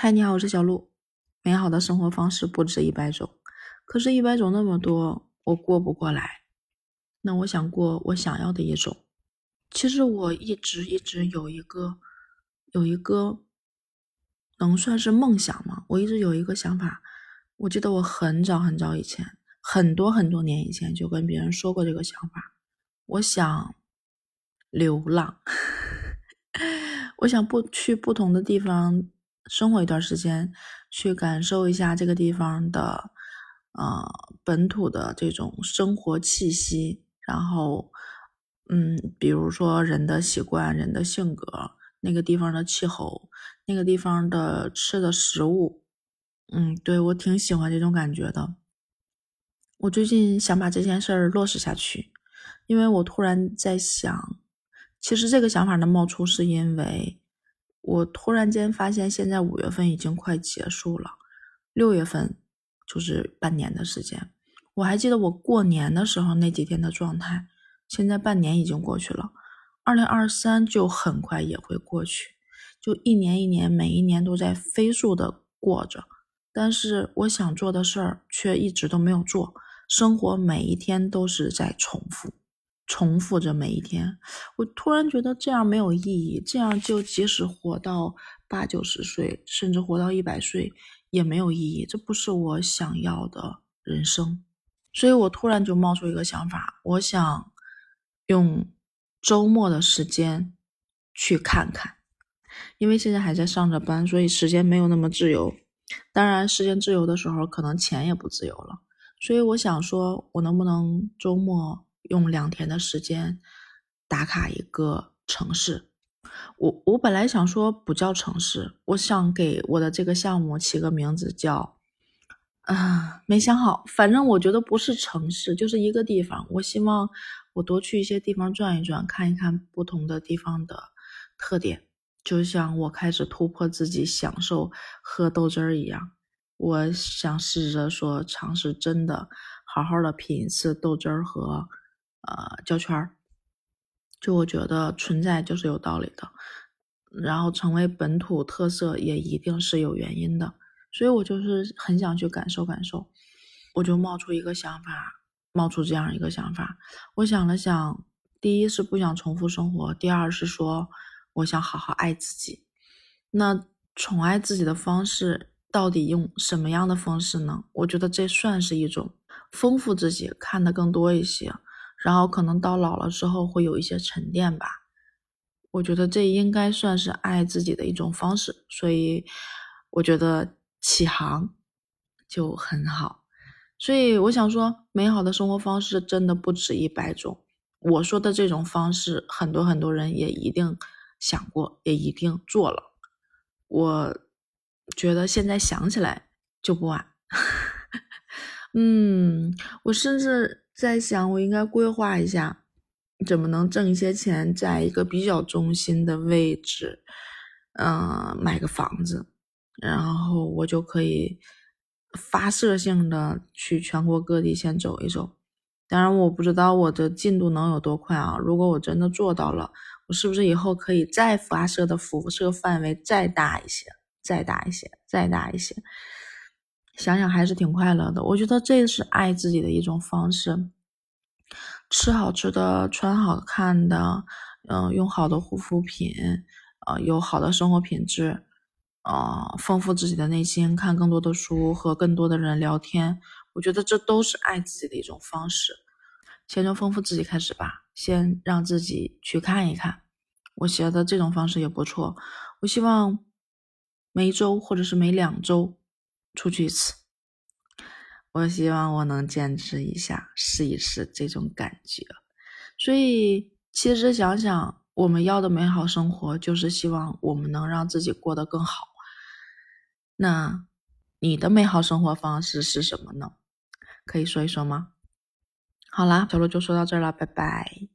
嗨，你好，我是小鹿。美好的生活方式不止一百种，可是，一百种那么多，我过不过来。那我想过我想要的一种。其实我一直一直有一个，有一个能算是梦想吗？我一直有一个想法。我记得我很早很早以前，很多很多年以前就跟别人说过这个想法。我想流浪，我想不去不同的地方生活一段时间，去感受一下这个地方的呃本土的这种生活气息。然后，嗯，比如说人的习惯、人的性格，那个地方的气候，那个地方的吃的食物，嗯，对我挺喜欢这种感觉的。我最近想把这件事儿落实下去，因为我突然在想，其实这个想法的冒出是因为我突然间发现，现在五月份已经快结束了，六月份就是半年的时间。我还记得我过年的时候那几天的状态，现在半年已经过去了，二零二三就很快也会过去，就一年一年，每一年都在飞速的过着，但是我想做的事儿却一直都没有做，生活每一天都是在重复，重复着每一天，我突然觉得这样没有意义，这样就即使活到八九十岁，甚至活到一百岁也没有意义，这不是我想要的人生。所以我突然就冒出一个想法，我想用周末的时间去看看，因为现在还在上着班，所以时间没有那么自由。当然，时间自由的时候，可能钱也不自由了。所以我想说，我能不能周末用两天的时间打卡一个城市？我我本来想说不叫城市，我想给我的这个项目起个名字叫。啊，没想好，反正我觉得不是城市，就是一个地方。我希望我多去一些地方转一转，看一看不同的地方的特点。就像我开始突破自己享受喝豆汁儿一样，我想试着说尝试真的好好的品一次豆汁儿和呃胶圈儿。就我觉得存在就是有道理的，然后成为本土特色也一定是有原因的。所以我就是很想去感受感受，我就冒出一个想法，冒出这样一个想法。我想了想，第一是不想重复生活，第二是说我想好好爱自己。那宠爱自己的方式到底用什么样的方式呢？我觉得这算是一种丰富自己，看得更多一些，然后可能到老了之后会有一些沉淀吧。我觉得这应该算是爱自己的一种方式。所以我觉得。起航就很好，所以我想说，美好的生活方式真的不止一百种。我说的这种方式，很多很多人也一定想过，也一定做了。我觉得现在想起来就不晚。嗯，我甚至在想，我应该规划一下，怎么能挣一些钱，在一个比较中心的位置，嗯，买个房子。然后我就可以发射性的去全国各地先走一走，当然我不知道我的进度能有多快啊！如果我真的做到了，我是不是以后可以再发射的辐射范围再大一些，再大一些，再大一些？想想还是挺快乐的。我觉得这是爱自己的一种方式，吃好吃的，穿好看的，嗯，用好的护肤品，呃，有好的生活品质。啊，丰富自己的内心，看更多的书，和更多的人聊天，我觉得这都是爱自己的一种方式。先从丰富自己开始吧，先让自己去看一看。我觉得这种方式也不错。我希望每一周或者是每两周出去一次。我希望我能坚持一下，试一试这种感觉。所以，其实想想，我们要的美好生活，就是希望我们能让自己过得更好。那你的美好生活方式是什么呢？可以说一说吗？好啦，小鹿就说到这儿了，拜拜。